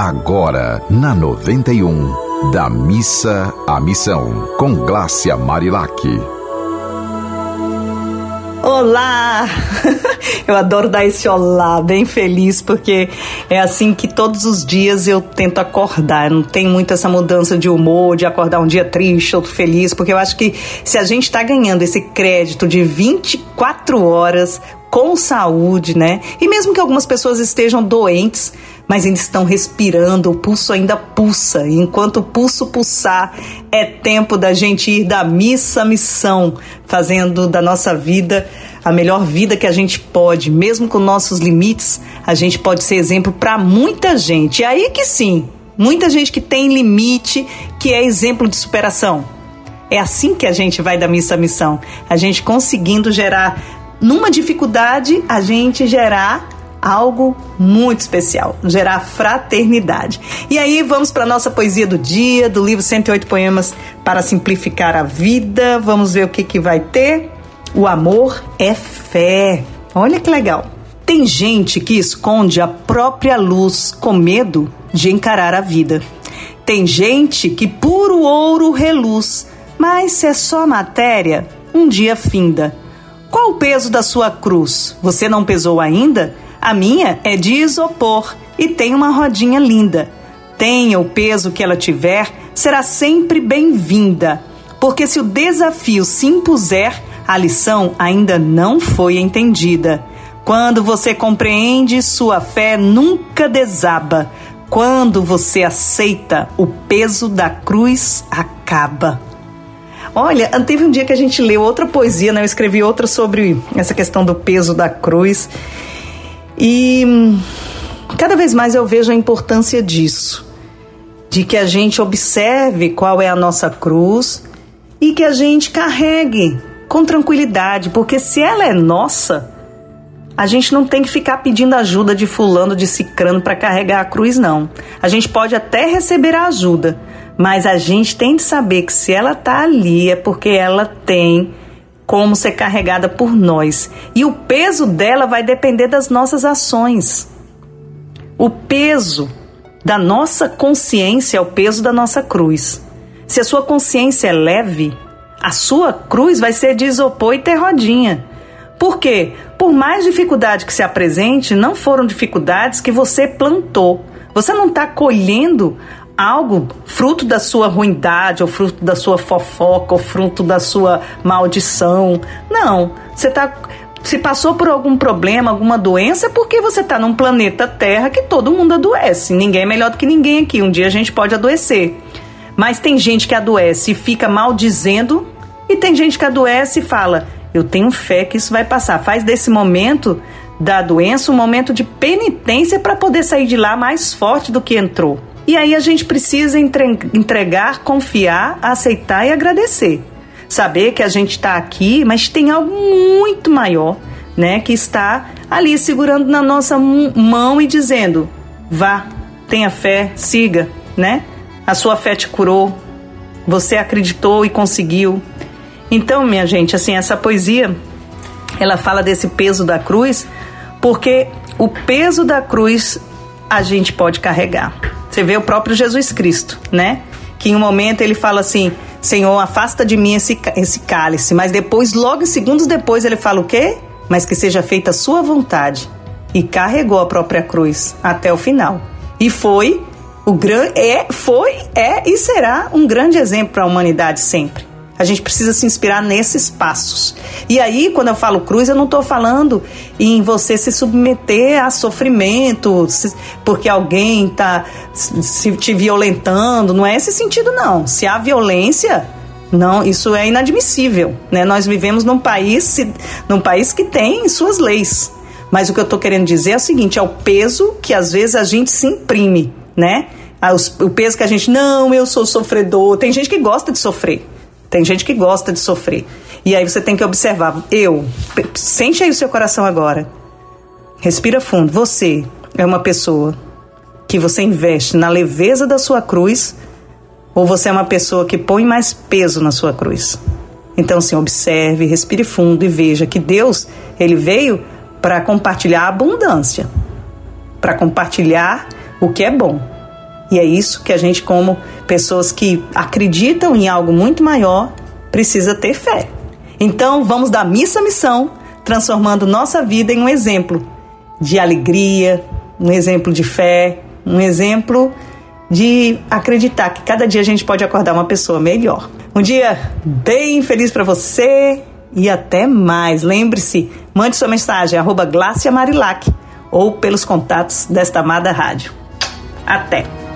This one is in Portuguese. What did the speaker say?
Agora, na 91, da missa à missão, com Glácia Marilac. Olá! Eu adoro dar esse olá, bem feliz, porque é assim que todos os dias eu tento acordar. Não tem muito essa mudança de humor, de acordar um dia triste, outro feliz, porque eu acho que se a gente está ganhando esse crédito de 24 horas com saúde, né? E mesmo que algumas pessoas estejam doentes, mas ainda estão respirando, o pulso ainda pulsa. E enquanto o pulso pulsar, é tempo da gente ir da missa à missão, fazendo da nossa vida a melhor vida que a gente pode, mesmo com nossos limites, a gente pode ser exemplo para muita gente. E aí que sim, muita gente que tem limite, que é exemplo de superação. É assim que a gente vai da missa à missão, a gente conseguindo gerar numa dificuldade, a gente gerar algo muito especial, gerar fraternidade. E aí vamos para nossa poesia do dia, do livro 108 poemas para simplificar a vida. Vamos ver o que que vai ter. O amor é fé. Olha que legal. Tem gente que esconde a própria luz com medo de encarar a vida. Tem gente que puro ouro reluz, mas se é só matéria, um dia finda. Qual o peso da sua cruz? Você não pesou ainda? A minha é de isopor e tem uma rodinha linda. Tenha o peso que ela tiver, será sempre bem-vinda. Porque se o desafio se impuser, a lição ainda não foi entendida. Quando você compreende, sua fé nunca desaba. Quando você aceita, o peso da cruz acaba. Olha, teve um dia que a gente leu outra poesia, né? Eu escrevi outra sobre essa questão do peso da cruz. E cada vez mais eu vejo a importância disso. De que a gente observe qual é a nossa cruz e que a gente carregue com tranquilidade, porque se ela é nossa, a gente não tem que ficar pedindo ajuda de fulano, de cicrano para carregar a cruz, não. A gente pode até receber a ajuda, mas a gente tem de saber que se ela está ali é porque ela tem como ser carregada por nós. E o peso dela vai depender das nossas ações. O peso da nossa consciência é o peso da nossa cruz. Se a sua consciência é leve, a sua cruz vai ser de isopor e ter rodinha. Por quê? Por mais dificuldade que se apresente, não foram dificuldades que você plantou. Você não está colhendo algo fruto da sua ruindade, ou fruto da sua fofoca, ou fruto da sua maldição. Não. Você está. Se passou por algum problema, alguma doença, é porque você está num planeta Terra que todo mundo adoece. Ninguém é melhor do que ninguém aqui. Um dia a gente pode adoecer. Mas tem gente que adoece e fica maldizendo, e tem gente que adoece e fala: eu tenho fé que isso vai passar. Faz desse momento da doença um momento de penitência para poder sair de lá mais forte do que entrou. E aí a gente precisa entregar, confiar, aceitar e agradecer. Saber que a gente está aqui, mas tem algo muito maior, né, que está ali segurando na nossa mão e dizendo: vá, tenha fé, siga, né? A sua fé te curou, você acreditou e conseguiu. Então, minha gente, assim, essa poesia, ela fala desse peso da cruz, porque o peso da cruz a gente pode carregar. Você vê o próprio Jesus Cristo, né? Que em um momento ele fala assim: Senhor, afasta de mim esse, esse cálice. Mas depois, logo segundos depois, ele fala o quê? Mas que seja feita a sua vontade. E carregou a própria cruz até o final. E foi o grande é, foi, é e será um grande exemplo para a humanidade sempre. A gente precisa se inspirar nesses passos. E aí, quando eu falo cruz, eu não estou falando em você se submeter a sofrimento, porque alguém está se te violentando. Não é esse sentido, não. Se há violência, não, isso é inadmissível. Né? Nós vivemos num país, num país que tem suas leis. Mas o que eu estou querendo dizer é o seguinte: é o peso que às vezes a gente se imprime, né? Ah, o peso que a gente, não, eu sou sofredor. Tem gente que gosta de sofrer. Tem gente que gosta de sofrer. E aí você tem que observar. Eu, sente aí o seu coração agora. Respira fundo. Você é uma pessoa que você investe na leveza da sua cruz ou você é uma pessoa que põe mais peso na sua cruz? Então, assim, observe, respire fundo e veja que Deus, ele veio para compartilhar a abundância, para compartilhar o que é bom. E é isso que a gente, como pessoas que acreditam em algo muito maior, precisa ter fé. Então, vamos da missa à missão, transformando nossa vida em um exemplo de alegria, um exemplo de fé, um exemplo de acreditar que cada dia a gente pode acordar uma pessoa melhor. Um dia bem feliz para você e até mais. Lembre-se, mande sua mensagem arroba Marilac ou pelos contatos desta amada rádio. Até!